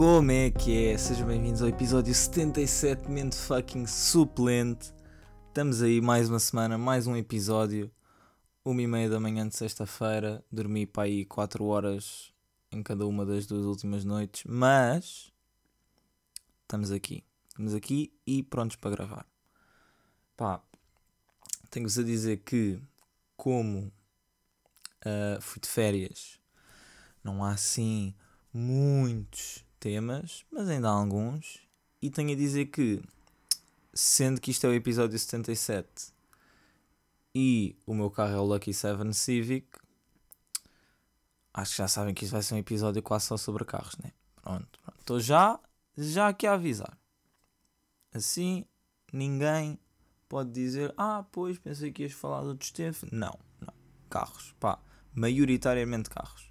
Como é que é? Sejam bem-vindos ao episódio 77 Mente Fucking Suplente. Estamos aí mais uma semana, mais um episódio. Uma e meia da manhã de sexta-feira. Dormi para aí 4 horas em cada uma das duas últimas noites. Mas estamos aqui. Estamos aqui e prontos para gravar. Pá, tenho-vos a dizer que, como uh, fui de férias, não há assim muitos temas, mas ainda há alguns. E tenho a dizer que, sendo que isto é o episódio 77 e o meu carro é o Lucky 7 Civic, acho que já sabem que isto vai ser um episódio quase só sobre carros, né? Pronto, estou já, já aqui a avisar. Assim, ninguém pode dizer, ah, pois, pensei que ias falar outros temas. Não, não. Carros, pá, maioritariamente carros.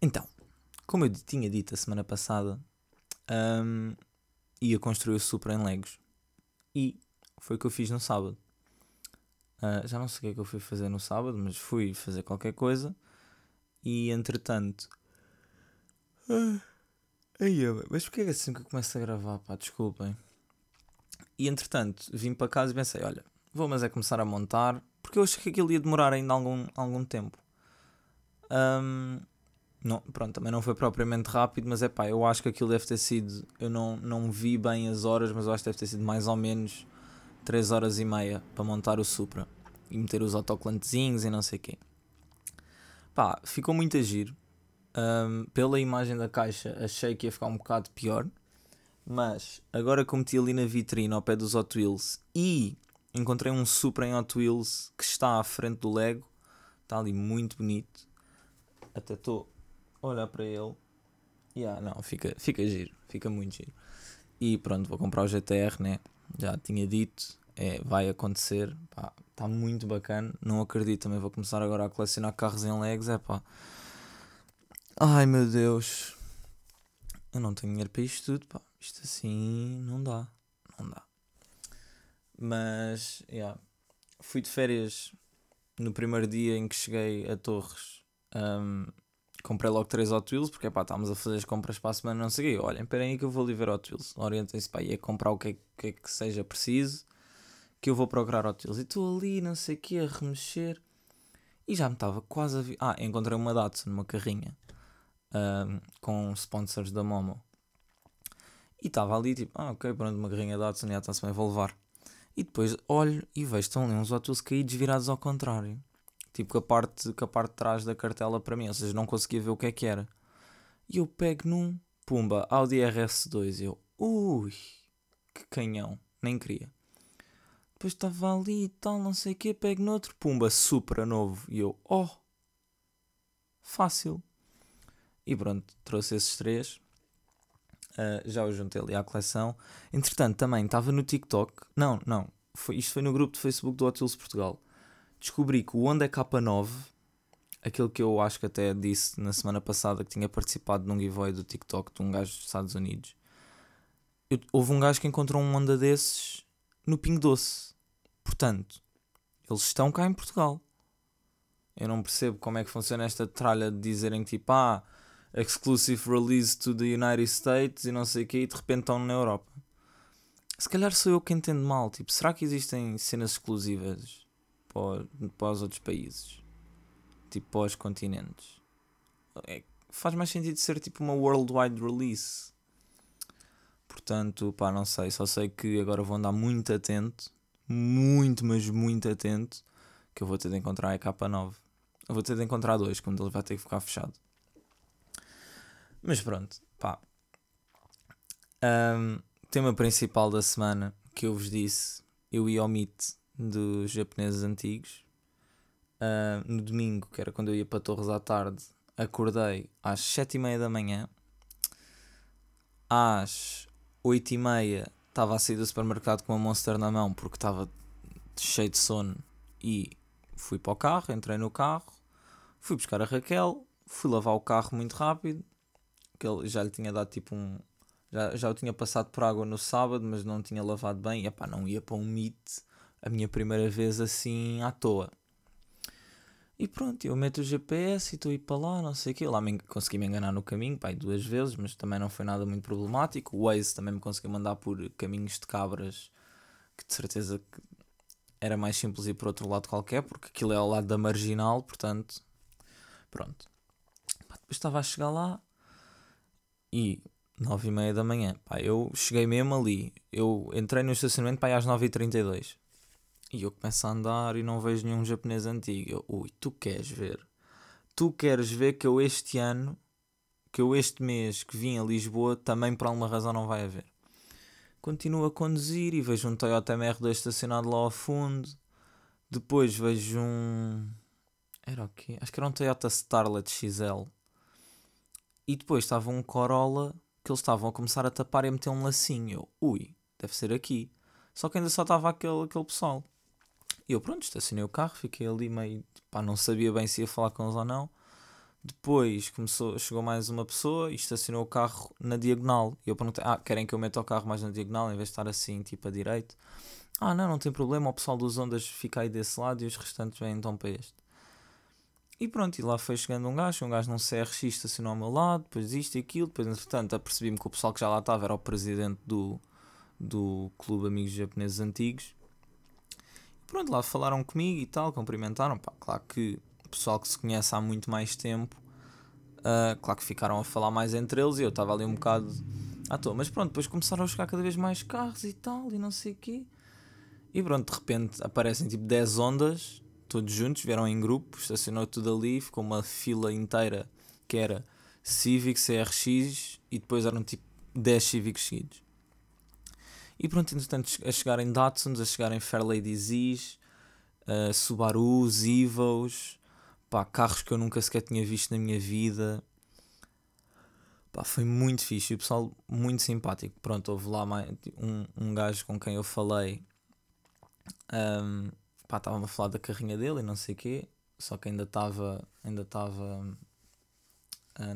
Então, como eu tinha dito a semana passada, um, ia construir o Supra em Legos. E foi o que eu fiz no sábado. Uh, já não sei o que é que eu fui fazer no sábado, mas fui fazer qualquer coisa. E entretanto. Uh, aí, mas porquê é assim que eu começo a gravar? Pá, desculpem. E entretanto, vim para casa e pensei: olha, vou mas é começar a montar. Porque eu achei que aquilo ia demorar ainda algum, algum tempo. Um, não, pronto, também não foi propriamente rápido, mas é pá, eu acho que aquilo deve ter sido. Eu não, não vi bem as horas, mas eu acho que deve ter sido mais ou menos 3 horas e meia para montar o Supra e meter os autoclantezinhos e não sei o quê. Pá, ficou muito a giro. Um, pela imagem da caixa, achei que ia ficar um bocado pior, mas agora que meti ali na vitrine ao pé dos Hot Wheels e encontrei um Supra em Hot Wheels que está à frente do Lego, está ali muito bonito. Até estou olhar para ele. Yeah, não, fica, fica giro, fica muito giro. E pronto, vou comprar o GTR, né? Já tinha dito, é, vai acontecer. Está muito bacana. Não acredito, também vou começar agora a colecionar carros em legs. É pá. Ai meu Deus. Eu não tenho dinheiro para isto tudo, pá. Isto assim não dá. Não dá. Mas, yeah. Fui de férias no primeiro dia em que cheguei a Torres. Um, comprei logo 3 Hot Wheels, porque pá, estávamos a fazer as compras para a semana, não sei o. Olhem, esperem aí que eu vou ali ver Hot Wheels. Orientem-se para aí a comprar o que é, que é, que seja preciso, que eu vou procurar Hot Wheels. E estou ali, não sei o quê, a remexer. E já me estava quase a vir. Ah, encontrei uma Datsun numa carrinha um, com sponsors da Momo. E estava ali tipo, ah, ok, pronto, uma carrinha Datsun, já está-se bem, vou levar. E depois olho e vejo estão ali uns Hot Wheels caídos virados ao contrário. Tipo, com a parte, com a parte de trás da cartela para mim, ou seja, não conseguia ver o que é que era. E eu pego num, pumba, Audi RS2. E eu, ui, que canhão, nem queria. Depois estava ali e tal, não sei o que, pego noutro, pumba, Supra novo. E eu, oh, fácil. E pronto, trouxe esses três. Uh, já os juntei ali à coleção. Entretanto, também estava no TikTok. Não, não. Foi, isto foi no grupo de Facebook do Hot Portugal descobri que o Honda K9, aquele que eu acho que até disse na semana passada que tinha participado num giveaway do TikTok de um gajo dos Estados Unidos, eu, houve um gajo que encontrou um Honda desses no Pingo Doce. Portanto, eles estão cá em Portugal. Eu não percebo como é que funciona esta tralha de dizerem tipo, ah, exclusive release to the United States e não sei o que, e de repente estão na Europa. Se calhar sou eu que entendo mal. Tipo, será que existem cenas exclusivas para, para os outros países, tipo para os continentes. É, faz mais sentido ser tipo uma worldwide release. Portanto, pá, não sei, só sei que agora vou andar muito atento, muito, mas muito atento, que eu vou ter de encontrar a K9. Eu vou ter de encontrar dois, quando ele vai ter que ficar fechado. Mas pronto, pá. Um, tema principal da semana que eu vos disse, eu ia ao dos japoneses antigos. Uh, no domingo, que era quando eu ia para Torres à tarde, acordei às sete e meia da manhã. Às oito e meia estava a sair do supermercado com uma Monster na mão porque estava cheio de sono e fui para o carro, entrei no carro, fui buscar a Raquel, fui lavar o carro muito rápido, que ele já lhe tinha dado tipo um. Já, já o tinha passado por água no sábado, mas não tinha lavado bem. E epá, não ia para um meet a minha primeira vez assim à toa. E pronto, eu meto o GPS e estou a ir para lá, não sei o quê. Lá me, consegui me enganar no caminho, pai, duas vezes, mas também não foi nada muito problemático. O Waze também me conseguiu mandar por caminhos de cabras, que de certeza que era mais simples ir por outro lado qualquer, porque aquilo é ao lado da marginal, portanto, pronto. Pá, depois estava a chegar lá e nove e meia da manhã, pá, eu cheguei mesmo ali. Eu entrei no estacionamento pá, às nove e trinta e dois. E eu começo a andar e não vejo nenhum japonês antigo. Eu, ui, tu queres ver? Tu queres ver que eu este ano, que eu este mês que vim a Lisboa, também por alguma razão não vai haver. Continuo a conduzir e vejo um Toyota MR2 estacionado lá ao fundo. Depois vejo um. Era o quê? Acho que era um Toyota Starlet XL. E depois estava um Corolla que eles estavam a começar a tapar e a meter um lacinho. Eu, ui, deve ser aqui. Só que ainda só estava aquele, aquele pessoal. E eu, pronto, estacionei o carro, fiquei ali meio. pá, não sabia bem se ia falar com eles ou não. Depois começou, chegou mais uma pessoa e estacionou o carro na diagonal. E eu perguntei: Ah, querem que eu meta o carro mais na diagonal em vez de estar assim, tipo a direito? Ah, não, não tem problema, o pessoal dos Ondas fica aí desse lado e os restantes vêm então para este. E pronto, e lá foi chegando um gajo, um gajo num CRX estacionou ao meu lado, depois isto e aquilo, depois entretanto apercebi-me que o pessoal que já lá estava era o presidente do, do Clube Amigos Japoneses Antigos pronto, lá falaram comigo e tal, cumprimentaram. Pá, claro que o pessoal que se conhece há muito mais tempo, uh, claro que ficaram a falar mais entre eles e eu estava ali um bocado à toa. Mas pronto, depois começaram a chegar cada vez mais carros e tal, e não sei o quê. E pronto, de repente aparecem tipo 10 ondas, todos juntos, vieram em grupo, estacionou tudo ali, ficou uma fila inteira que era Civic, CRX e depois eram tipo 10 Civics seguidos. E pronto, entretanto, a chegarem Datsuns, a chegarem Fairlady Z's, uh, Subarus, Evos, pá, carros que eu nunca sequer tinha visto na minha vida. Pá, foi muito fixe, o pessoal muito simpático. Pronto, houve lá um, um gajo com quem eu falei, um, pá, a falar da carrinha dele e não sei o quê, só que ainda estava ainda uh,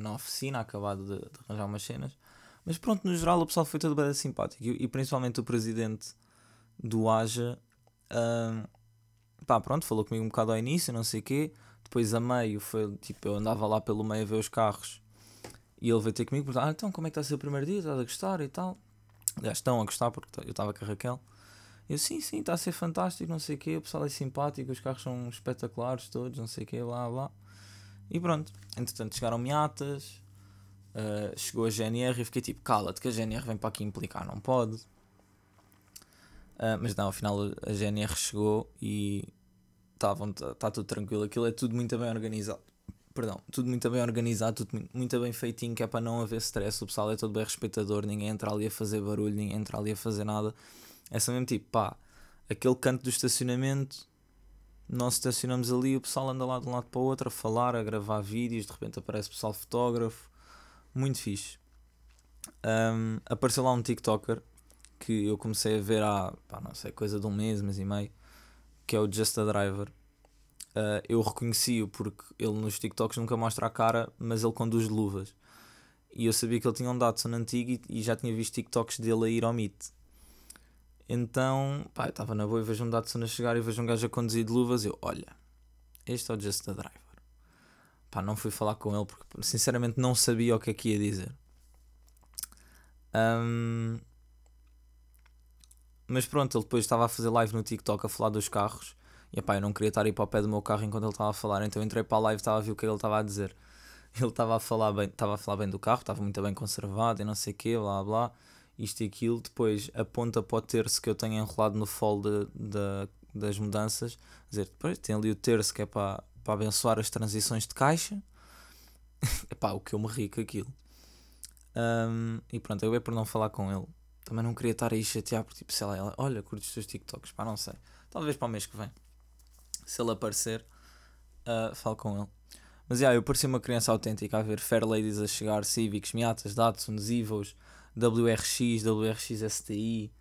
na oficina, acabado de, de arranjar umas cenas. Mas pronto, no geral o pessoal foi todo bem simpático. E, e, principalmente o presidente do AJA. Uh, pá, pronto, falou comigo um bocado ao início, não sei o quê. Depois a meio foi tipo, eu andava lá pelo meio a ver os carros. E ele veio ter comigo perguntar: ah, então como é que está a ser o primeiro dia? Estás a gostar e tal? Já estão a gostar porque eu estava com a Raquel. Eu, sim, sim, está a ser fantástico, não sei o quê. O pessoal é simpático, os carros são espetaculares todos, não sei o quê, blá blá. E pronto, entretanto chegaram miatas, Uh, chegou a GNR e fiquei tipo, cala-te que a GNR vem para aqui implicar, não pode. Uh, mas não, afinal a GNR chegou e está tá tudo tranquilo. Aquilo é tudo muito bem organizado. Perdão, tudo muito bem organizado, tudo muito bem feitinho, que é para não haver stress. O pessoal é todo bem respeitador, ninguém entra ali a fazer barulho, ninguém entra ali a fazer nada. É só mesmo tipo, pá, aquele canto do estacionamento, nós estacionamos ali, o pessoal anda lá de um lado para o outro a falar, a gravar vídeos, de repente aparece o pessoal fotógrafo muito fixe. Um, apareceu lá um TikToker que eu comecei a ver há, pá, não sei, coisa de um mês, mês e meio, que é o Just a Driver. Uh, eu reconheci-o porque ele nos TikToks nunca mostra a cara, mas ele conduz luvas. E eu sabia que ele tinha um Datsun antigo e, e já tinha visto TikToks dele a ir ao Meet. Então, pá, estava na boa e vejo um Datsun a chegar e vejo um gajo a conduzir de luvas. Eu, olha, este é o Just a Driver. Pá, não fui falar com ele porque sinceramente não sabia o que é que ia dizer. Um, mas pronto, ele depois estava a fazer live no TikTok a falar dos carros. E pá, eu não queria estar aí para o pé do meu carro enquanto ele estava a falar, então entrei para a live e estava a ver o que ele estava a dizer. Ele estava a falar bem, estava a falar bem do carro, estava muito bem conservado e não sei o quê, blá blá, isto e aquilo. Depois aponta para o terço que eu tenho enrolado no fol de, de, das mudanças. Dizer, depois tem ali o terço que é para, para abençoar as transições de caixa. Epá, o que eu me ri com aquilo. Um, e pronto, eu é por não falar com ele. Também não queria estar aí chatear, porque tipo, sei lá, ela, olha, curte os teus TikToks, pá, não sei. Talvez para o mês que vem. Se ele aparecer, uh, falo com ele. Mas yeah, eu parecia uma criança autêntica a ver Fair Ladies a chegar, Civics, Miatas, Datsuns, Evos, WRX, WRX STI,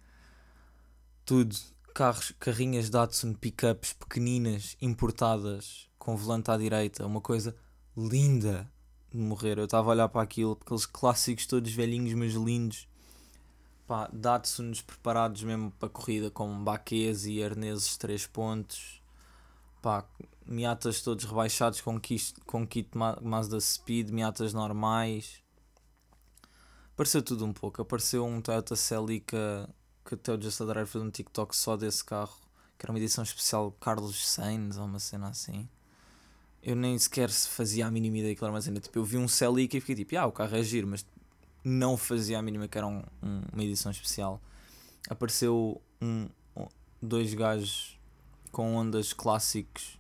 tudo. Carros, carrinhas Datsun, pickups pequeninas, importadas, com volante à direita, uma coisa linda de morrer. Eu estava a olhar para aquilo, aqueles clássicos todos velhinhos, mas lindos. Pá, Datsuns preparados mesmo para a corrida, com baquês e arneses 3 pontos. pá, Miatas todos rebaixados com kit, com kit Mazda Speed, Miatas normais. Apareceu tudo um pouco. Apareceu um Toyota Celica que até o Just Drive fez um TikTok só desse carro, que era uma edição especial Carlos Sainz ou uma cena assim. Eu nem sequer fazia a mínima ideia que era uma cena. Tipo, eu vi um Celica e fiquei tipo, ah, o carro é giro, mas não fazia a mínima que era um, um, uma edição especial. Apareceu um, dois gajos com ondas clássicos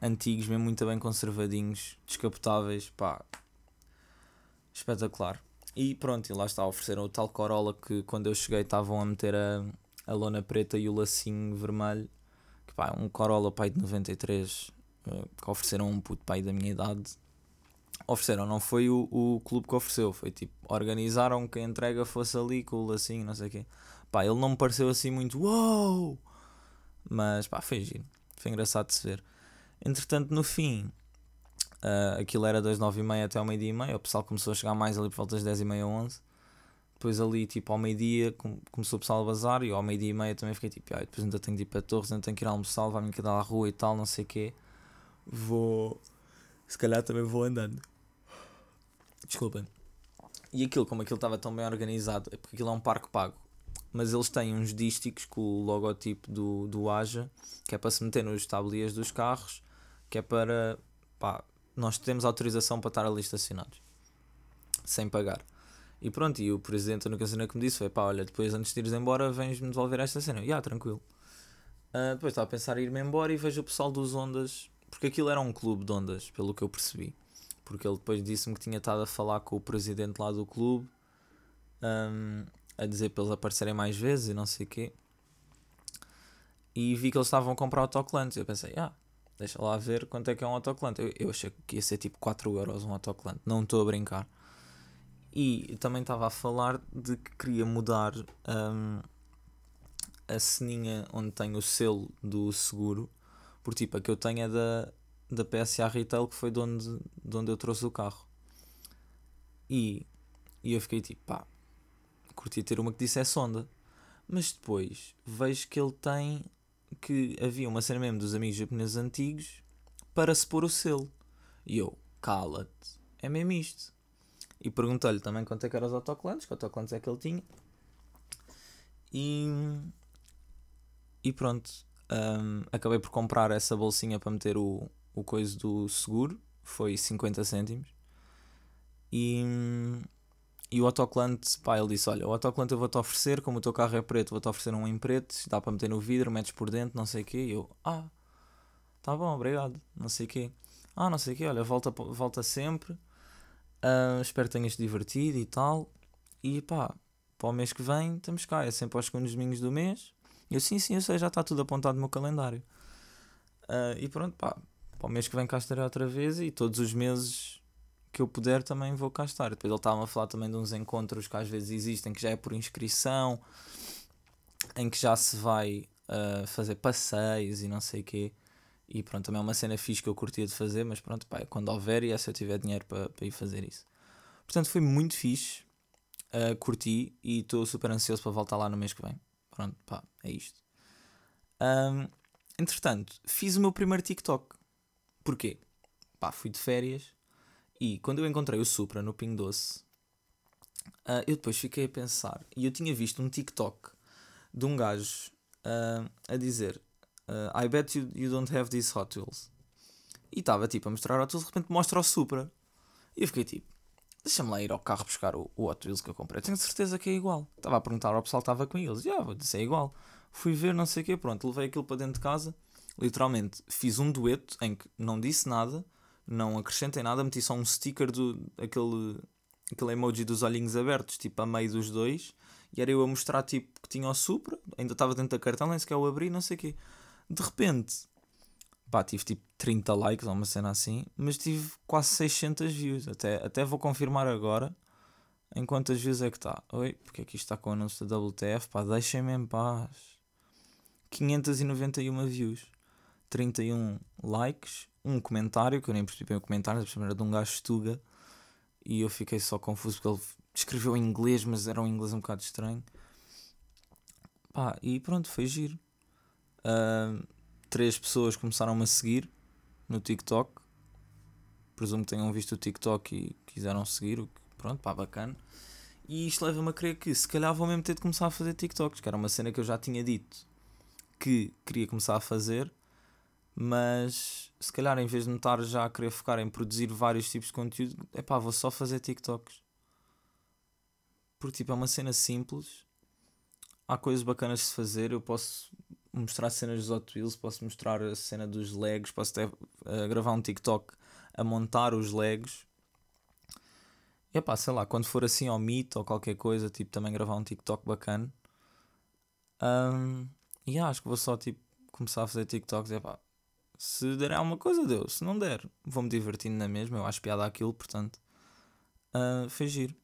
antigos, mesmo muito bem conservadinhos, descapotáveis, pá, espetacular. E pronto, e lá está, ofereceram o tal Corolla que quando eu cheguei estavam a meter a, a lona preta e o lacinho vermelho, que pá, um Corolla pai de 93, eh, que ofereceram um puto pai da minha idade. Ofereceram, não foi o, o clube que ofereceu, foi tipo, organizaram que a entrega fosse ali com o lacinho, não sei o quê. Pá, ele não me pareceu assim muito, uou! Wow! Mas pá, foi giro, foi engraçado de se ver. Entretanto, no fim, uh, aquilo era das 9h30 até ao meio-dia e meia. O pessoal começou a chegar mais ali por volta das 10h30, 11 Depois, ali, tipo, ao meio-dia, começou o pessoal a bazar. E ao meio-dia e meia também fiquei tipo, ah, depois ainda tenho de ir para Torres, ainda tenho que ir almoçar, levar-me cada à rua e tal, não sei o quê. Vou. Se calhar também vou andando. Desculpem. E aquilo, como aquilo estava tão bem organizado, é porque aquilo é um parque pago. Mas eles têm uns dísticos com o logotipo do, do Aja, que é para se meter nos tablias dos carros que é para pá, nós temos autorização para estar ali estacionados sem pagar. E pronto, e o presidente da cena que me disse foi pá, olha, depois antes de ires embora vens-me devolver esta cena. E ah, tranquilo. Uh, depois estava a pensar em ir-me embora e vejo o pessoal dos Ondas, porque aquilo era um clube de Ondas, pelo que eu percebi. Porque ele depois disse-me que tinha estado a falar com o presidente lá do clube, um, a dizer para eles aparecerem mais vezes e não sei o quê. E vi que eles estavam a comprar autocolantes. Eu pensei, ah, Deixa lá ver quanto é que é um autocolante. Eu, eu achei que ia ser tipo 4 euros um autocolante. Não estou a brincar. E também estava a falar de que queria mudar um, a ceninha onde tem o selo do seguro. Por tipo, a que eu tenho é da, da PSA Retail, que foi de onde, de onde eu trouxe o carro. E, e eu fiquei tipo, pá, curtia ter uma que dissesse Honda. Mas depois vejo que ele tem que havia uma cena mesmo dos amigos japoneses antigos para se pôr o selo. E eu, cala-te, é mesmo isto. E perguntei-lhe também quanto é que eram os autocolantes, que autocolantes é que ele tinha. E, e pronto, um, acabei por comprar essa bolsinha para meter o, o coisa do seguro, foi 50 cêntimos. E, e o autocolante, pá, ele disse: Olha, o autocolante eu vou-te oferecer, como o teu carro é preto, vou-te oferecer um em preto, dá para meter no vidro, metes por dentro, não sei o quê. E eu: Ah, tá bom, obrigado, não sei o quê. Ah, não sei o quê, olha, volta, volta sempre. Uh, espero que tenhas divertido e tal. E pá, para o mês que vem, estamos cá, é sempre aos segundos domingos do mês. Eu: Sim, sim, eu sei, já está tudo apontado no meu calendário. Uh, e pronto, pá, para o mês que vem cá estarei outra vez e todos os meses que eu puder também vou cá estar. Depois ele estava a falar também de uns encontros que às vezes existem, que já é por inscrição, em que já se vai uh, fazer passeios e não sei o quê. E pronto, também é uma cena fixe que eu curtia de fazer, mas pronto, pá, quando houver e é se eu tiver dinheiro para, para ir fazer isso. Portanto, foi muito fixe, uh, curti e estou super ansioso para voltar lá no mês que vem. Pronto, pá, é isto. Um, entretanto, fiz o meu primeiro TikTok. Porquê? Pá, fui de férias e quando eu encontrei o Supra no Ping Doce, uh, eu depois fiquei a pensar. E eu tinha visto um TikTok de um gajo uh, a dizer: uh, I bet you, you don't have these Hot Wheels. E estava tipo a mostrar Hot Wheels, de repente mostra o Supra. E eu fiquei tipo: deixa-me lá ir ao carro buscar o, o Hot Wheels que eu comprei. Tenho certeza que é igual. Estava a perguntar ao pessoal que estava com eles. E ah, vou dizer: é igual. Fui ver, não sei o quê, pronto, levei aquilo para dentro de casa. Literalmente fiz um dueto em que não disse nada não acrescentei nada, meti só um sticker do aquele, aquele emoji dos olhinhos abertos, tipo a meio dos dois, e era eu a mostrar tipo que tinha o Supra, ainda estava dentro da cartão, nem sequer o abri, não sei o quê. De repente, pá, tive tipo 30 likes ou uma cena assim, mas tive quase 600 views. Até, até vou confirmar agora em quantas views é que está. Oi, porque aqui está com o anúncio da WTF, pá, deixem-me em paz. 591 views, 31 likes um comentário, que eu nem percebi bem o comentário, a era de um gajo estuga, e eu fiquei só confuso porque ele escreveu em inglês, mas era um inglês um bocado estranho. Pá, e pronto, foi giro. Uh, três pessoas começaram-me a seguir no TikTok. Presumo que tenham visto o TikTok e quiseram seguir, pronto, pá, bacana. E isto leva-me a crer que se calhar vou mesmo ter de começar a fazer TikToks, que era uma cena que eu já tinha dito que queria começar a fazer, mas se calhar em vez de me já a querer focar em produzir vários tipos de conteúdo, é pá, vou só fazer TikToks. Porque tipo, é uma cena simples, há coisas bacanas de se fazer, eu posso mostrar cenas dos Hot Wheels, posso mostrar a cena dos Legos, posso até uh, gravar um TikTok a montar os Legos é pá, sei lá, quando for assim ao Meet ou qualquer coisa, tipo, também gravar um TikTok bacana. Um, e yeah, acho que vou só, tipo, começar a fazer TikToks. É pá, se der alguma coisa, deu. Se não der, vou-me divertindo na mesma. Eu acho piada aquilo, portanto, uh, foi giro.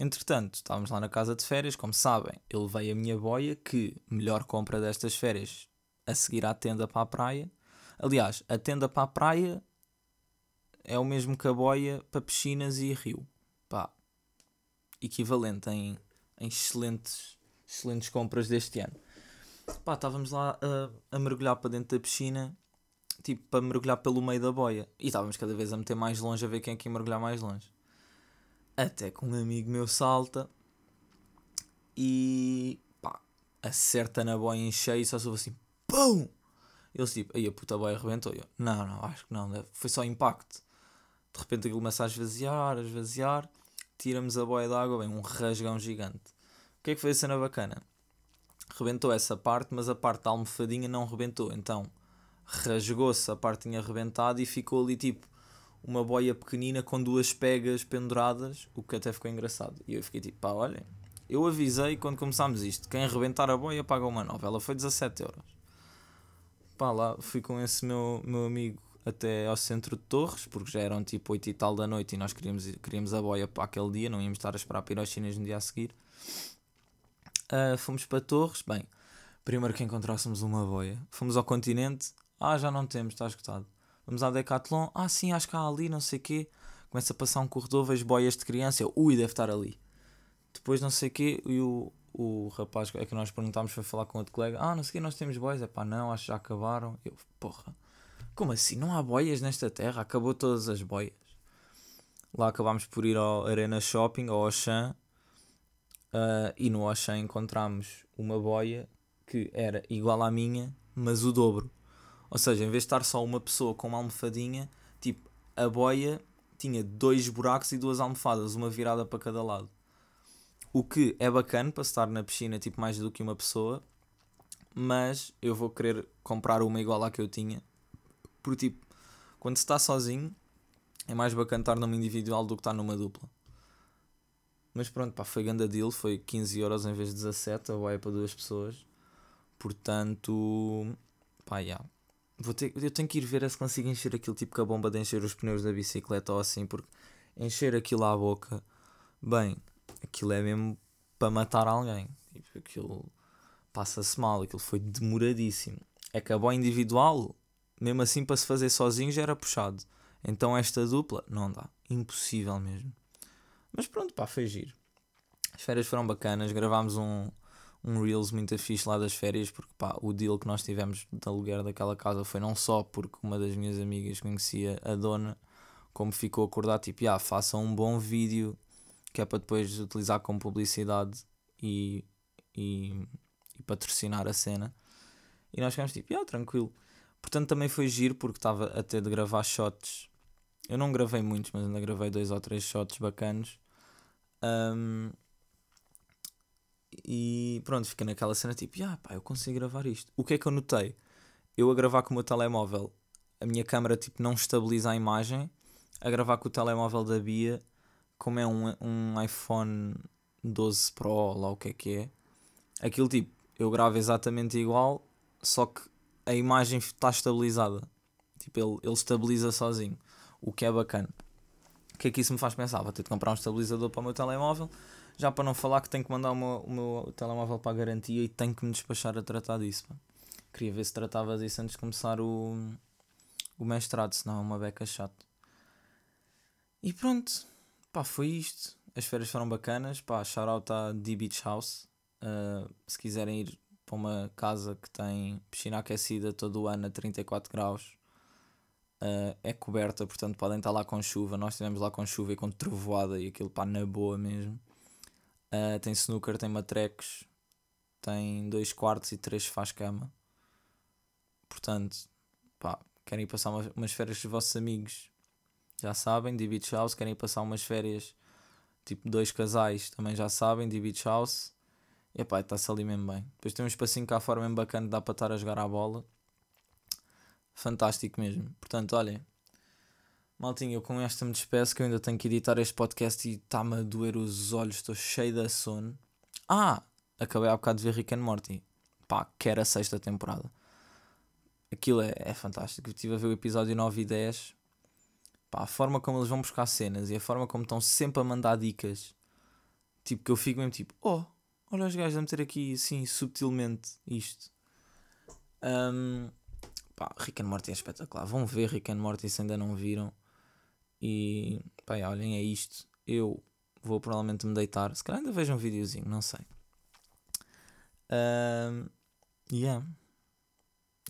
Entretanto, estávamos lá na casa de férias, como sabem, eu levei a minha boia, que melhor compra destas férias a seguir à tenda para a praia. Aliás, a tenda para a praia é o mesmo que a boia para piscinas e rio. Pá, equivalente em, em excelentes, excelentes compras deste ano. Pá, estávamos lá a, a mergulhar para dentro da piscina, tipo, para mergulhar pelo meio da boia. E estávamos cada vez a meter mais longe, a ver quem é que ia mergulhar mais longe. Até que um amigo meu salta e pá, acerta na boia em cheio e só soube assim, PUM! Eles tipo, aí a puta boia arrebentou. Eu, não, não, acho que não, foi só impacto de repente aquilo começa a esvaziar, a esvaziar, tiramos a boia d'água, bem, um rasgão gigante. O que é que foi a cena bacana? Rebentou essa parte, mas a parte da almofadinha não rebentou, então rasgou-se a parte tinha rebentado e ficou ali tipo uma boia pequenina com duas pegas penduradas, o que até ficou engraçado. E eu fiquei tipo, pá, olhem, eu avisei quando começámos isto, quem arrebentar a boia paga uma nova, ela foi 17 euros. Pá, lá fui com esse meu, meu amigo até ao centro de Torres, porque já eram tipo 8 e tal da noite e nós queríamos, queríamos a boia para aquele dia, não íamos estar a esperar para ir aos no dia a seguir. Uh, fomos para Torres, bem, primeiro que encontrássemos uma boia. Fomos ao continente, ah, já não temos, está escutado. Vamos à Decathlon, ah, sim, acho que há ali, não sei o quê. Começa a passar um corredor, vejo boias de criança, eu, ui, deve estar ali. Depois não sei o quê, e o, o rapaz é que nós perguntámos foi falar com outro colega, ah, não sei o quê, nós temos boias, é pá, não, acho que já acabaram. Eu, porra como assim? Não há boias nesta terra? Acabou todas as boias. Lá acabámos por ir ao Arena Shopping, ao Auchan, uh, e no Auchan encontramos uma boia que era igual à minha, mas o dobro. Ou seja, em vez de estar só uma pessoa com uma almofadinha, tipo, a boia tinha dois buracos e duas almofadas, uma virada para cada lado. O que é bacana para estar na piscina, tipo, mais do que uma pessoa, mas eu vou querer comprar uma igual à que eu tinha, porque, tipo, quando se está sozinho, é mais bacana estar numa individual do que estar numa dupla. Mas pronto, pá, foi grande deal, foi 15 euros em vez de 17, a boia para duas pessoas. Portanto, pá, yeah. Vou ter, eu tenho que ir ver se consigo encher aquilo tipo com a bomba de encher os pneus da bicicleta ou assim, porque encher aquilo à boca, bem, aquilo é mesmo para matar alguém. Tipo, aquilo passa-se mal, aquilo foi demoradíssimo. É que a boia individual mesmo assim para se fazer sozinho já era puxado. Então esta dupla não dá, impossível mesmo. Mas pronto, pá, foi giro. As férias foram bacanas, gravámos um, um Reels muito fixe lá das férias, porque pá, o deal que nós tivemos de aluguer daquela casa foi não só porque uma das minhas amigas conhecia a dona, como ficou acordado, tipo, ah, faça um bom vídeo que é para depois utilizar como publicidade e, e, e patrocinar a cena. E nós ficamos tipo, ah, tranquilo. Portanto, também foi giro porque estava a ter de gravar shots. Eu não gravei muitos, mas ainda gravei dois ou três shots bacanos. Um, e pronto, fica naquela cena tipo, ah, pá, eu consigo gravar isto. O que é que eu notei? Eu a gravar com o meu telemóvel, a minha câmera tipo não estabiliza a imagem. A gravar com o telemóvel da Bia, como é um, um iPhone 12 Pro, lá o que é que é, aquilo tipo, eu gravo exatamente igual, só que a imagem está estabilizada. Tipo, ele, ele estabiliza sozinho. O que é bacana. O que é que isso me faz pensar? Vou ter de comprar um estabilizador para o meu telemóvel. Já para não falar que tenho que mandar o meu, o meu telemóvel para a garantia e tenho que me despachar a tratar disso. Pá. Queria ver se tratava disso antes de começar o, o mestrado, senão é uma beca chato. E pronto, pá, foi isto. As férias foram bacanas. Pá, shout out à The Beach House. Uh, se quiserem ir para uma casa que tem piscina aquecida todo o ano a 34 graus. Uh, é coberta, portanto podem estar lá com chuva. Nós estivemos lá com chuva e com trovoada e aquilo pá, na boa mesmo. Uh, tem snooker, tem matrecos, tem dois quartos e três faz cama. Portanto, pá, querem ir passar umas, umas férias com os vossos amigos, já sabem, de Beach House. Querem ir passar umas férias, tipo dois casais, também já sabem, de Beach House. E pá, está-se ali mesmo bem. Depois tem um espacinho cá fora mesmo bacana, dá para estar a jogar à bola. Fantástico mesmo. Portanto, olhem. Maltinho, eu com esta me despeço que eu ainda tenho que editar este podcast e está-me a doer os olhos, estou cheio de sono. Ah! Acabei há bocado de ver Rick and Morty. Pá, quero a sexta temporada. Aquilo é, é fantástico. Estive a ver o episódio 9 e 10. Pá, a forma como eles vão buscar cenas e a forma como estão sempre a mandar dicas. Tipo, que eu fico mesmo tipo, oh, olha os gajos a meter aqui assim subtilmente isto. Um, pá, Rick and Morty é espetacular. Vão ver Rick and Morty se ainda não viram. E pá, olhem, é isto. Eu vou provavelmente me deitar. Se calhar ainda vejo um videozinho, não sei. Um, yeah.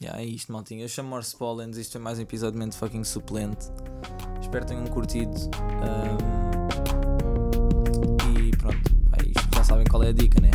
Yeah, é isto, maltinho. Eu chamo Morse Pollens. Isto é mais um episódio de Fucking Suplente. Espero que tenham curtido. E pronto, é isto. Já sabem qual é a dica, né?